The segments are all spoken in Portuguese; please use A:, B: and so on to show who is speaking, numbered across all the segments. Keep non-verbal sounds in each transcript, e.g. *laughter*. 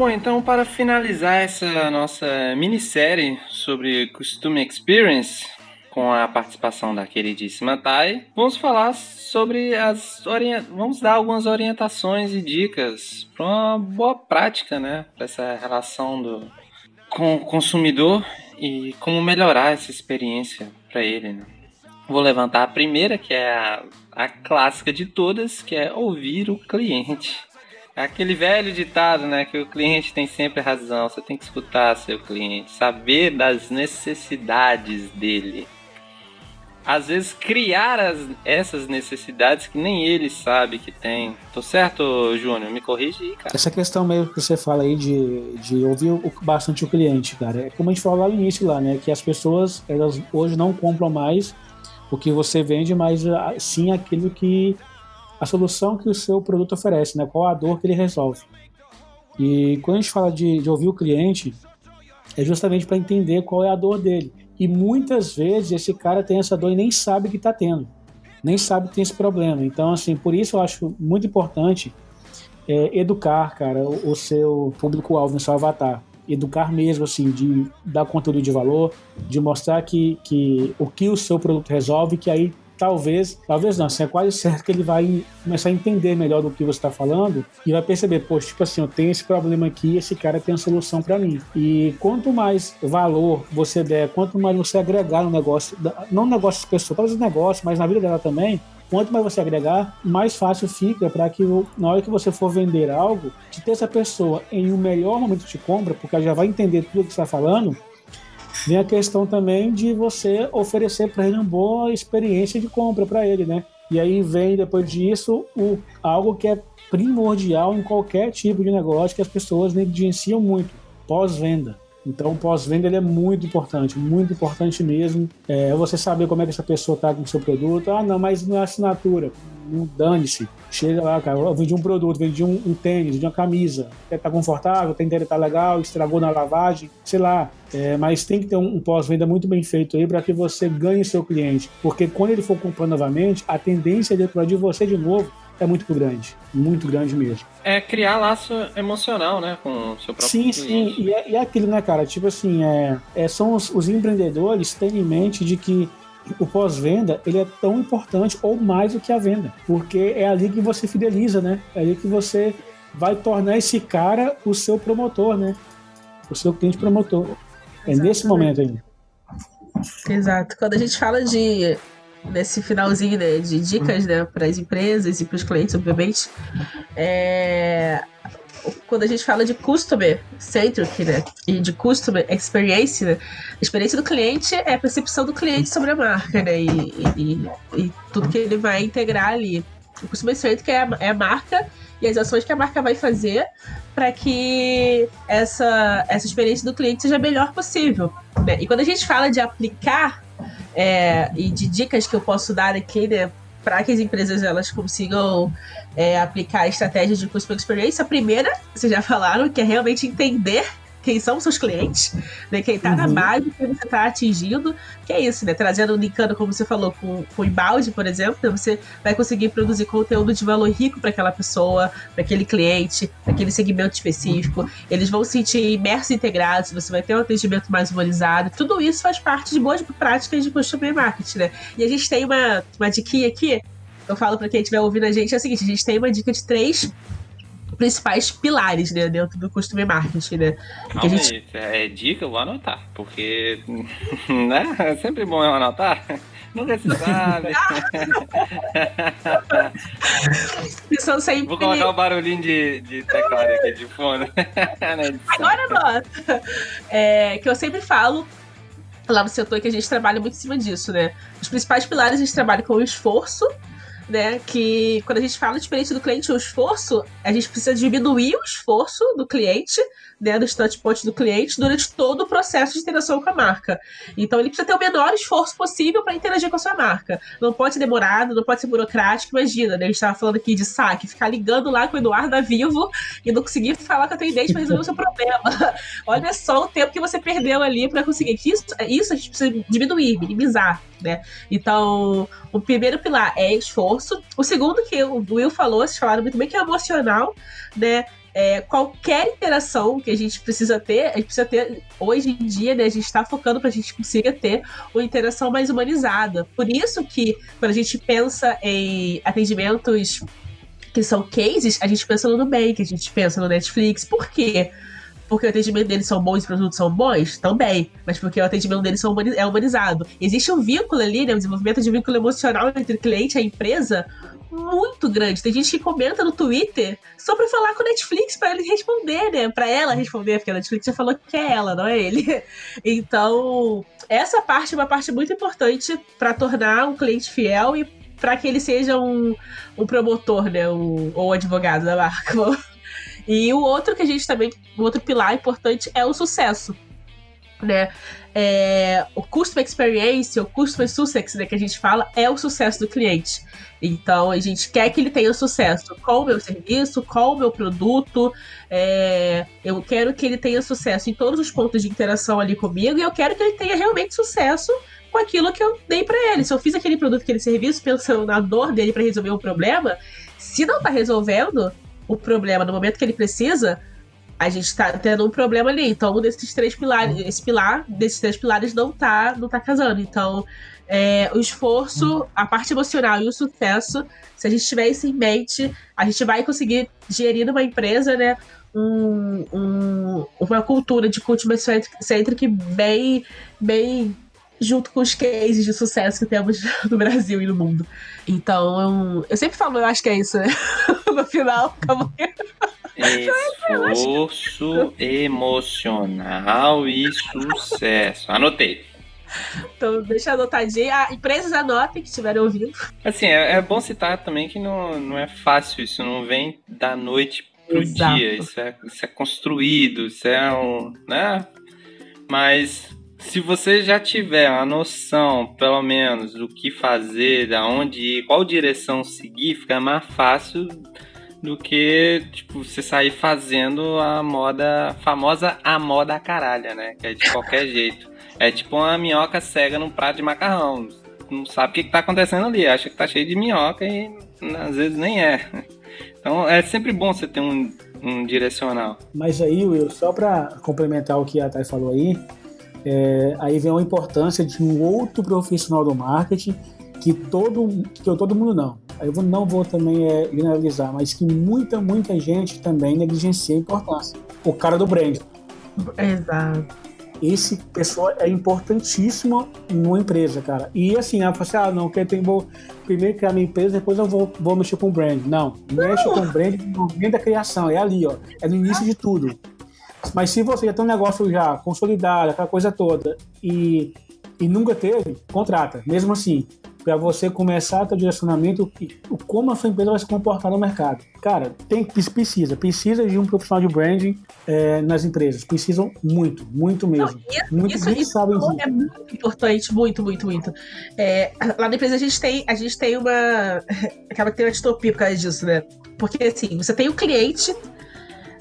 A: Bom, então para finalizar essa nossa minissérie sobre Costume Experience, com a participação da queridíssima Thay, vamos falar sobre as vamos dar algumas orientações e dicas para uma boa prática, né, para essa relação do com o consumidor e como melhorar essa experiência para ele. Né? Vou levantar a primeira, que é a, a clássica de todas, que é ouvir o cliente. Aquele velho ditado, né? Que o cliente tem sempre razão. Você tem que escutar seu cliente, saber das necessidades dele. Às vezes criar as, essas necessidades que nem ele sabe que tem. Tô certo, Júnior? Me corrige aí, cara.
B: Essa questão mesmo que você fala aí de, de ouvir o, bastante o cliente, cara. É como a gente falou lá no início lá, né? Que as pessoas, elas hoje não compram mais o que você vende, mas ah, sim aquilo que a solução que o seu produto oferece, né? Qual a dor que ele resolve. E quando a gente fala de, de ouvir o cliente, é justamente para entender qual é a dor dele. E muitas vezes esse cara tem essa dor e nem sabe que está tendo, nem sabe que tem esse problema. Então, assim, por isso eu acho muito importante é, educar, cara, o, o seu público-alvo, o seu avatar educar mesmo, assim, de dar conteúdo de valor, de mostrar que, que o que o seu produto resolve, que aí talvez, talvez não, assim, é quase certo que ele vai começar a entender melhor do que você está falando e vai perceber, poxa, tipo assim, eu tenho esse problema aqui, esse cara tem a solução para mim. E quanto mais valor você der, quanto mais você agregar no negócio, não no negócio das pessoas, todos os negócios, mas na vida dela também, quanto mais você agregar, mais fácil fica para que na hora que você for vender algo, de ter essa pessoa em um melhor momento de compra, porque ela já vai entender tudo que está falando, vem a questão também de você oferecer para ele uma boa experiência de compra para ele, né? E aí vem depois disso o, algo que é primordial em qualquer tipo de negócio que as pessoas negligenciam muito: pós-venda. Então, pós-venda ele é muito importante, muito importante mesmo. É você saber como é que essa pessoa está com o seu produto. Ah, não, mas não é assinatura. Não dane-se. Chega lá, cara, eu vendi um produto, vendi um, um tênis, vendi uma camisa. Tá confortável, tem que tá legal, estragou na lavagem, sei lá. É, mas tem que ter um, um pós-venda muito bem feito aí para que você ganhe seu cliente. Porque quando ele for comprar novamente, a tendência de comprar de você de novo é muito grande, muito grande mesmo.
A: É criar laço emocional, né, com o seu próprio
B: Sim, cliente. sim, e é, e é aquilo, né, cara, tipo assim, é, é são os, os empreendedores têm em mente de que o pós-venda ele é tão importante ou mais do que a venda, porque é ali que você fideliza, né? É ali que você vai tornar esse cara o seu promotor, né? O seu cliente promotor. É nesse momento aí.
C: Exato. Quando a gente fala de nesse finalzinho né, de dicas né, para as empresas e para os clientes, obviamente, é, quando a gente fala de customer centric, né, e de customer experience, né, a experiência do cliente é a percepção do cliente sobre a marca, né, e, e, e tudo que ele vai integrar ali. O customer centric é a, é a marca e as ações que a marca vai fazer para que essa, essa experiência do cliente seja a melhor possível. Né? E quando a gente fala de aplicar é, e de dicas que eu posso dar aqui, né, para que as empresas elas consigam é, aplicar estratégias de customer experience. A primeira, vocês já falaram, que é realmente entender quem são os seus clientes, né? Quem está uhum. na base, quem você está atingindo, que é isso, né? Trazendo, linkando, como você falou, com, com o embalde, por exemplo, né? você vai conseguir produzir conteúdo de valor rico para aquela pessoa, para aquele cliente, para aquele segmento específico. Eles vão se sentir imersos e integrados, você vai ter um atendimento mais humanizado. Tudo isso faz parte de boas práticas de customer marketing, né? E a gente tem uma, uma diquinha aqui, eu falo para quem estiver ouvindo a gente, é o seguinte, a gente tem uma dica de três principais pilares né, dentro do customer marketing, né?
A: Calma gente... aí, é dica, eu vou anotar, porque *laughs* né? é sempre bom eu anotar. *laughs* Nunca se sabe. *laughs*
C: sempre...
A: Vou colocar o barulhinho de, de teclado aqui de fundo.
C: Agora nota. É, que eu sempre falo lá no setor que a gente trabalha muito em cima disso, né? Os principais pilares a gente trabalha com o esforço, né? Que quando a gente fala de experiência do cliente, o esforço, a gente precisa diminuir o esforço do cliente né, dos touchpoints do cliente durante todo o processo de interação com a marca. Então ele precisa ter o menor esforço possível para interagir com a sua marca. Não pode ser demorado, não pode ser burocrático. Imagina, né, a gente estava falando aqui de saque, ficar ligando lá com o Eduardo da Vivo e não conseguir falar com a atendente para resolver o seu problema. *laughs* Olha só o tempo que você perdeu ali para conseguir. Isso, isso a gente precisa diminuir, minimizar. Né? Então, o primeiro pilar é esforço. O segundo que o Will falou, vocês falaram muito bem, que é emocional, né? é, qualquer interação que a gente precisa ter, a gente precisa ter, hoje em dia, né, a gente está focando para a gente consiga ter uma interação mais humanizada. Por isso que, quando a gente pensa em atendimentos que são cases, a gente pensa no Nubank, a gente pensa no Netflix. Por quê? Porque o atendimento deles são bons e os produtos são bons? Também. Mas porque o atendimento deles é humanizado. Existe um vínculo ali, né? Um desenvolvimento de vínculo emocional entre o cliente e a empresa muito grande. Tem gente que comenta no Twitter só pra falar com o Netflix para ele responder, né? Pra ela responder, porque a Netflix já falou que é ela, não é ele. *laughs* Então, essa parte é uma parte muito importante para tornar um cliente fiel e para que ele seja um, um promotor, né? Um, ou advogado da marca. *laughs* E o outro que a gente também, o outro pilar importante é o sucesso, né? É, o customer experience, o customer success, né, que a gente fala, é o sucesso do cliente. Então a gente quer que ele tenha sucesso com o meu serviço, com o meu produto. É, eu quero que ele tenha sucesso em todos os pontos de interação ali comigo e eu quero que ele tenha realmente sucesso com aquilo que eu dei para ele. Se eu fiz aquele produto, aquele serviço, pensando na dor dele para resolver um problema, se não tá resolvendo o problema no momento que ele precisa, a gente tá tendo um problema ali. Então, um desses três pilares, esse pilar desses três pilares não tá, não tá casando. Então, é, o esforço, a parte emocional e o sucesso, se a gente tiver isso em mente, a gente vai conseguir gerir numa empresa, né? Um, um, uma cultura de cultura centric bem, bem junto com os cases de sucesso que temos *laughs* no Brasil e no mundo. Então, eu sempre falo, eu acho que é isso, né? *laughs* no final, acabou.
A: Esforço emocional e sucesso. Anotei.
C: Então, deixa anotadinho. Ah, empresas anotem que estiverem ouvindo.
A: Assim, é, é, bom citar também que não, não é fácil, isso não vem da noite pro Exato. dia. Isso é, isso é construído, isso é um. né? Mas se você já tiver a noção, pelo menos, do que fazer, da onde ir, qual direção seguir, fica mais fácil do que, tipo, você sair fazendo a moda, famosa a moda caralha, né? Que é de qualquer *laughs* jeito. É tipo uma minhoca cega num prato de macarrão. Não sabe o que, que tá acontecendo ali, acha que tá cheio de minhoca e às vezes nem é. *laughs* Então é sempre bom você ter um, um direcional.
B: Mas aí, Will, só para complementar o que a Thay falou aí, é, aí vem a importância de um outro profissional do marketing que todo, que eu, todo mundo não. Eu não vou também é, generalizar, mas que muita, muita gente também negligencia a importância. O cara do brand.
C: Exato.
B: Esse pessoa é importantíssimo numa empresa, cara. E assim, ela fala assim: ah, não, que tem, vou primeiro criar minha empresa, depois eu vou, vou mexer com o brand. Não, mexe com o brand no momento da criação, é ali, ó. É no início de tudo. Mas se você já tem um negócio já consolidado, aquela coisa toda, e, e nunca teve, contrata. Mesmo assim, para você começar ter direcionamento como a sua empresa vai se comportar no mercado. Cara, tem, precisa, precisa de um profissional de branding é, nas empresas. Precisam muito, muito mesmo. Não, isso, muito,
C: isso, isso sabem é muito importante, muito, muito, muito. É, lá na empresa a gente tem, a gente tem uma. *laughs* Acaba que tem uma distopia por causa disso, né? Porque assim, você tem o cliente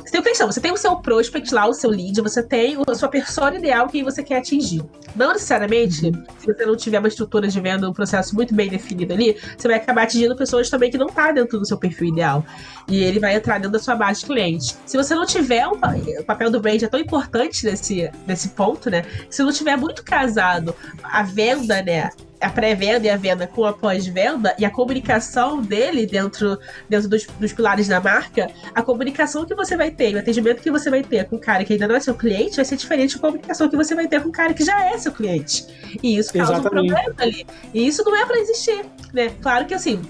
C: você tem questão, você tem o seu prospect lá, o seu lead, você tem a sua persona ideal que você quer atingir. Não necessariamente, se você não tiver uma estrutura de venda, um processo muito bem definido ali, você vai acabar atingindo pessoas também que não tá dentro do seu perfil ideal. E ele vai entrar dentro da sua base de clientes. Se você não tiver um, o papel do brand é tão importante nesse, nesse ponto, né? Se não tiver muito casado a venda, né? A pré-venda e a venda com a pós-venda e a comunicação dele dentro, dentro dos, dos, pilares da marca, a comunicação que você vai ter, o atendimento que você vai ter com o cara que ainda não é seu cliente vai ser diferente da comunicação que você vai ter com o cara que já é seu cliente. E isso causa Exatamente. um problema ali. E isso não é para existir, né? Claro que assim,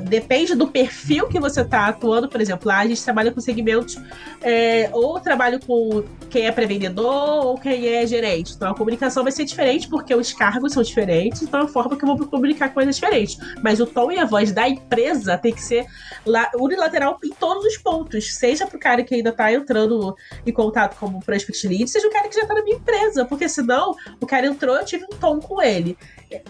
C: depende do perfil que você está atuando, por exemplo, lá a gente trabalha com segmentos, é, ou trabalho com quem é pré-vendedor ou quem é gerente. Então a comunicação vai ser diferente porque os cargos são diferentes, então forma que eu vou comunicar coisas diferentes. Mas o tom e a voz da empresa tem que ser unilateral em todos os pontos, seja para o cara que ainda está entrando em contato como prospect lead, seja o cara que já está na minha empresa, porque senão o cara entrou, eu tive um tom com ele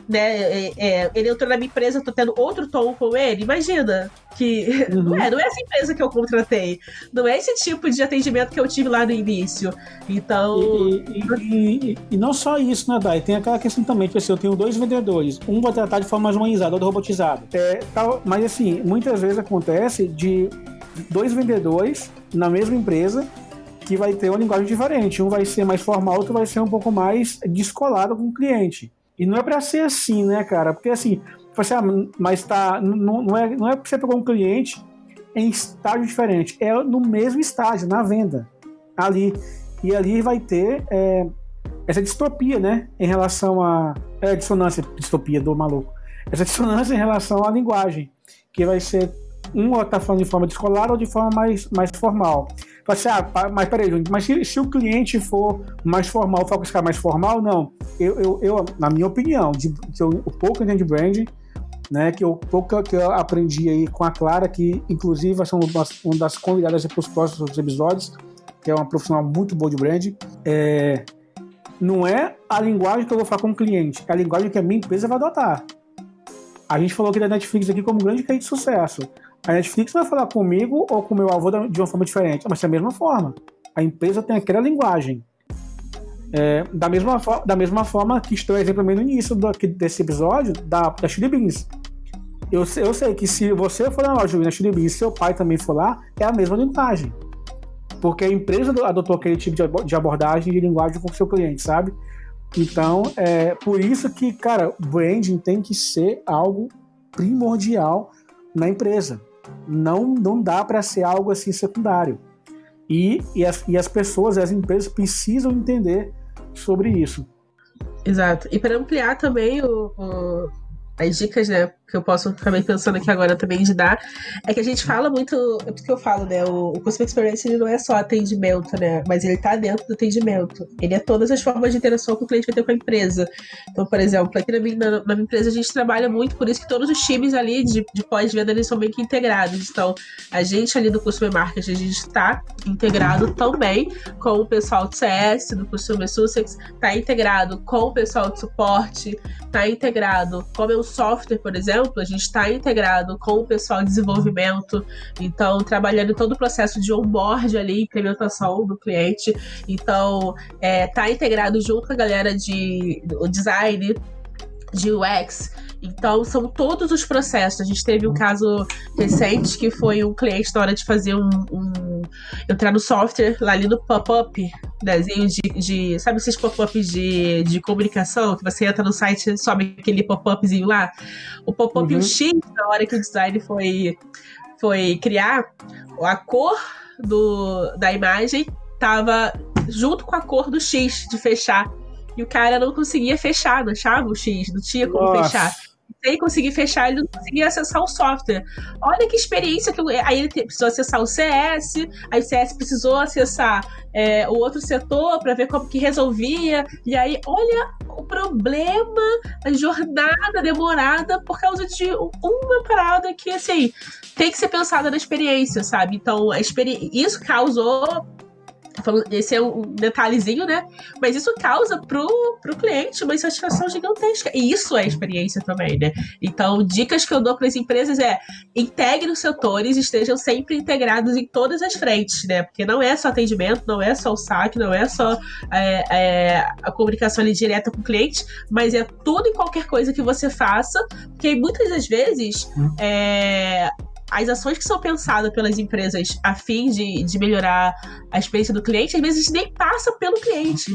C: né, é, é, ele entrou na minha empresa, eu tô tendo outro tom com ele, imagina que uhum. *laughs* não, é, não é essa empresa que eu contratei, não é esse tipo de atendimento que eu tive lá no início. Então.
B: E, e, e, e não só isso, né, Dai? Tem aquela questão também, tipo assim, eu tenho dois vendedores, um vai tratar de forma mais humanizada, outro robotizado. É, tal, mas assim, muitas vezes acontece de dois vendedores na mesma empresa que vai ter uma linguagem diferente. Um vai ser mais formal, outro vai ser um pouco mais descolado com o cliente. E não é para ser assim, né, cara? Porque assim, você, ah, mas tá, não, não, é, não é porque você pegou um cliente em estágio diferente, é no mesmo estágio, na venda, ali. E ali vai ter é, essa distopia, né, em relação a. É, dissonância, distopia do maluco. Essa dissonância em relação à linguagem, que vai ser um está falando de forma descolar ou de forma mais, mais formal. Fala assim, ah, mas peraí, mas se, se, o cliente for mais formal, for ficar mais formal, não. Eu, eu, eu na minha opinião, de, de, o pouco que eu entendo de branding, né, que eu pouco que eu aprendi aí com a Clara, que inclusive vai ser uma das, uma das convidadas para os próximos episódios, que é uma profissional muito boa de branding, é, não é a linguagem que eu vou falar com o cliente, é a linguagem que a minha empresa vai adotar. A gente falou aqui da Netflix aqui como grande case de sucesso. A Netflix vai falar comigo ou com meu avô de uma forma diferente, mas é a mesma forma. A empresa tem aquela linguagem. É, da, mesma da mesma forma que estou exemplo no início do, desse episódio da, da Chili Beans. Eu, eu sei que se você for na loja na Chili Beans seu pai também for lá, é a mesma linguagem. Porque a empresa adotou aquele tipo de abordagem de linguagem com o seu cliente, sabe? Então, é por isso que, cara, branding tem que ser algo primordial na empresa não, não dá para ser algo assim secundário. E, e, as, e as pessoas, as empresas precisam entender sobre isso.
C: Exato. E para ampliar também o, o, as dicas, né, que eu posso também pensando aqui agora também de dar, é que a gente fala muito, é porque eu falo, né, o, o Customer Experience ele não é só atendimento, né, mas ele tá dentro do atendimento. Ele é todas as formas de interação que o cliente vai ter com a empresa. Então, por exemplo, aqui na minha, na, minha empresa a gente trabalha muito, por isso que todos os times ali de, de pós-venda eles são meio que integrados. Então, a gente ali do Customer Marketing, a gente está integrado também com o pessoal do CS, do Customer Sussex, está integrado com o pessoal de suporte, está integrado com o meu software, por exemplo, a gente está integrado com o pessoal de desenvolvimento, então trabalhando todo o processo de onboard ali, implementação do cliente. Então, é, tá integrado junto com a galera de design, de UX. Então, são todos os processos. A gente teve um caso recente que foi um cliente na hora de fazer um. um entrar no software, lá ali no pop-up, desenho de, de. Sabe esses pop-ups de, de comunicação? Que você entra no site e sobe aquele pop-upzinho lá? O pop-up uhum. X, na hora que o design foi, foi criar, a cor do, da imagem estava junto com a cor do X de fechar. E o cara não conseguia fechar, não achava o X, não tinha como Nossa. fechar sem conseguir fechar, ele não conseguia acessar o software. Olha que experiência que aí ele precisou acessar o CS, aí o CS precisou acessar é, o outro setor para ver como que resolvia. E aí, olha o problema, a jornada demorada por causa de uma parada que assim tem que ser pensada na experiência, sabe? Então, experi isso causou esse é um detalhezinho, né? Mas isso causa pro, pro cliente uma insatisfação gigantesca. E isso é experiência também, né? Então, dicas que eu dou para as empresas é integre os setores, estejam sempre integrados em todas as frentes, né? Porque não é só atendimento, não é só o saque, não é só é, é, a comunicação ali direta com o cliente, mas é tudo e qualquer coisa que você faça, porque muitas das vezes hum. é, as ações que são pensadas pelas empresas a fim de, de melhorar a experiência do cliente, às vezes nem passa pelo cliente.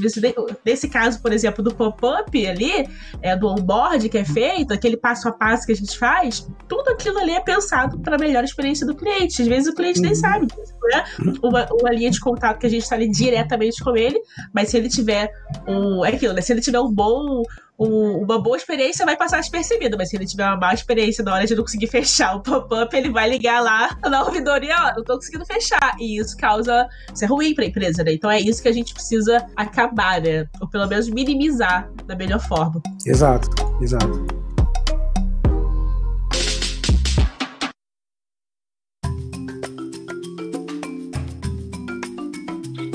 C: Nesse caso, por exemplo, do pop-up ali, é, do onboard que é feito, aquele passo a passo que a gente faz, tudo aquilo ali é pensado para melhor experiência do cliente. Às vezes o cliente nem uhum. sabe disso, né? Uma, uma linha de contato que a gente está ali diretamente com ele, mas se ele tiver um. É aquilo, né? Se ele tiver um bom um, uma boa experiência vai passar despercebido, mas se ele tiver uma má experiência na hora de não conseguir *laughs* fechar o pop-up, ele vai ligar lá na ouvidoria, ó, não tô conseguindo fechar. E isso causa. Isso é ruim pra empresa, né? Então é isso que a gente precisa acabar, né? Ou pelo menos minimizar da melhor forma.
B: Exato, exato.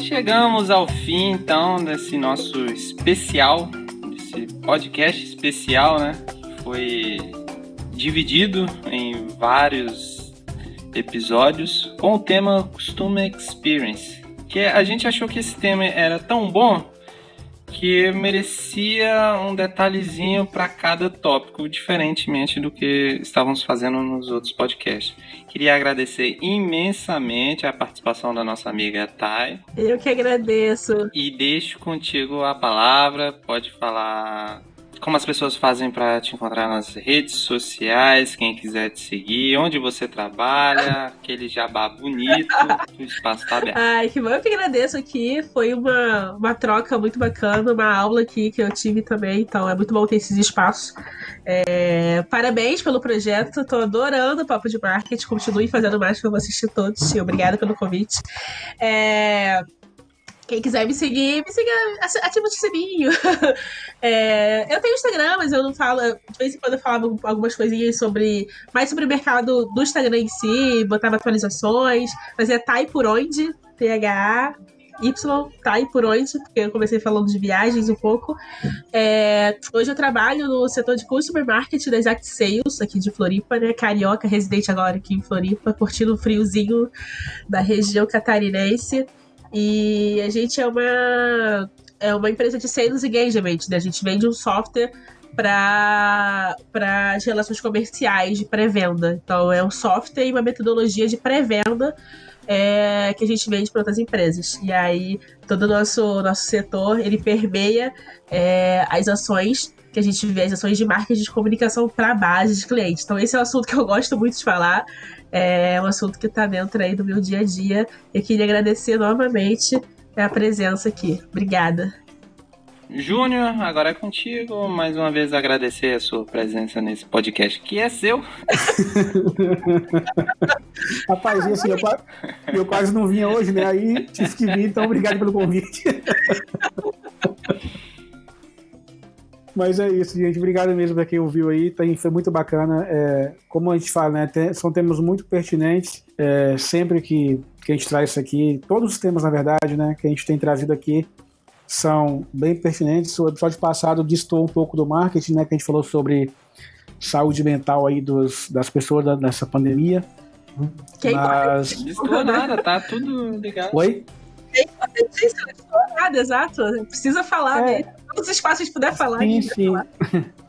A: Chegamos ao fim então desse nosso especial esse podcast especial, né? Foi dividido em vários episódios com o tema Customer Experience. Que a gente achou que esse tema era tão bom que merecia um detalhezinho para cada tópico, diferentemente do que estávamos fazendo nos outros podcasts. Queria agradecer imensamente a participação da nossa amiga Thay.
C: Eu que agradeço.
A: E deixo contigo a palavra, pode falar como as pessoas fazem para te encontrar nas redes sociais, quem quiser te seguir, onde você trabalha, *laughs* aquele jabá bonito, o espaço tá aberto.
C: Ai, que bom, eu que agradeço aqui, foi uma, uma troca muito bacana, uma aula aqui que eu tive também, então é muito bom ter esses espaços. É, parabéns pelo projeto, tô adorando o Papo de Marketing, continue fazendo mais que eu vou assistir todos, e obrigada pelo convite. É, quem quiser me seguir, me siga, ativa o sininho. *laughs* é, eu tenho Instagram, mas eu não falo. De vez em quando eu falava algumas coisinhas sobre. Mais sobre o mercado do Instagram em si, botava atualizações. Mas é por onde? T-H-A. Y, por onde? Porque eu comecei falando de viagens um pouco. É, hoje eu trabalho no setor de customer marketing da Exact Sales, aqui de Floripa, né? Carioca, residente agora aqui em Floripa, curtindo o friozinho da região catarinense. E a gente é uma, é uma empresa de sales engagement, né? A gente vende um software para as relações comerciais de pré-venda. Então, é um software e uma metodologia de pré-venda é, que a gente vende para outras empresas. E aí, todo o nosso, nosso setor, ele permeia é, as ações que a gente vê, as ações de marketing de comunicação para a base de clientes. Então, esse é um assunto que eu gosto muito de falar é um assunto que está dentro aí do meu dia a dia. Eu queria agradecer novamente a presença aqui. Obrigada.
A: Júnior, agora é contigo. Mais uma vez agradecer a sua presença nesse podcast que é seu. *laughs*
B: Rapaz, assim, eu, eu quase não vinha hoje, né? Aí tive que vir, então obrigado pelo convite. *laughs* Mas é isso, gente. Obrigado mesmo para quem ouviu aí. Foi muito bacana. É, como a gente fala, né? Tem, são temas muito pertinentes. É, sempre que, que a gente traz isso aqui, todos os temas, na verdade, né? Que a gente tem trazido aqui são bem pertinentes. O episódio passado distou um pouco do marketing, né? Que a gente falou sobre saúde mental aí dos, das pessoas da, nessa pandemia.
A: Quem Mas... Não distou nada, tá tudo ligado.
B: Oi?
C: Não distou nada, exato. Precisa falar, é. né? Todos os espaços que puder falar. Sim, sim. Falar. *laughs*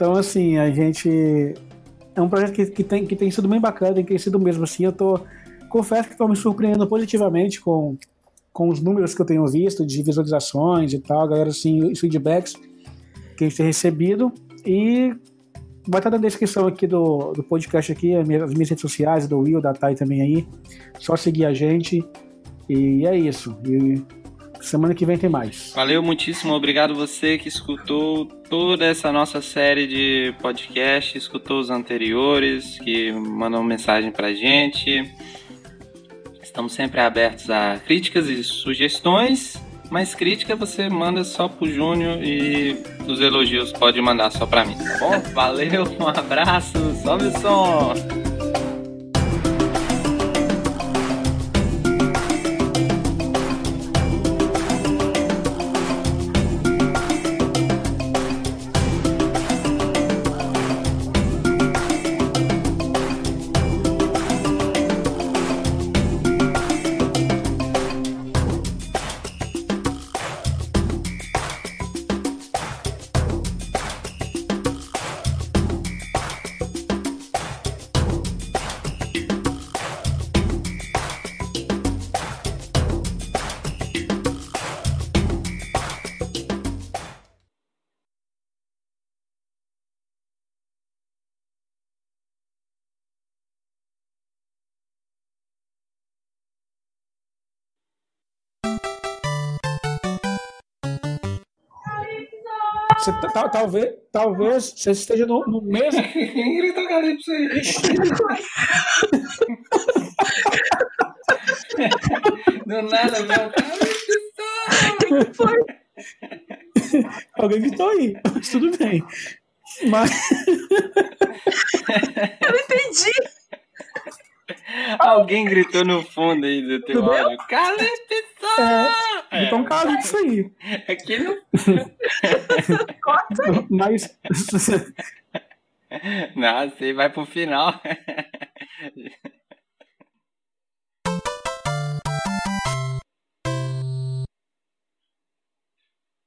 B: Então, assim, a gente. É um projeto que, que, tem, que tem sido bem bacana, tem crescido mesmo assim. Eu tô. Confesso que estou me surpreendendo positivamente com, com os números que eu tenho visto de visualizações e tal, galera, assim, os feedbacks que a gente tem recebido. E vai estar na descrição aqui do, do podcast aqui, as minhas, as minhas redes sociais, do Will, da Thay também aí. Só seguir a gente. E é isso. E Semana que vem tem mais.
A: Valeu muitíssimo, obrigado você que escutou toda essa nossa série de podcast, escutou os anteriores, que mandam mensagem pra gente. Estamos sempre abertos a críticas e sugestões, mas crítica você manda só pro Júnior e os elogios pode mandar só pra mim, tá bom? Valeu, *laughs* um abraço, sobe o som!
B: Você, talvez, talvez você esteja no, no mesmo.
A: Quem gritou Calypso aí? Do nada, meu.
C: Calypso! *laughs* foi?
B: Alguém gritou aí, mas tudo bem. Mas. *laughs*
C: Eu entendi. *laughs*
A: Alguém gritou no fundo aí do teu áudio. Calypso!
B: É, então cala isso aí. *laughs*
A: Aqui não. *laughs*
B: Mas.
A: Não, você vai pro final.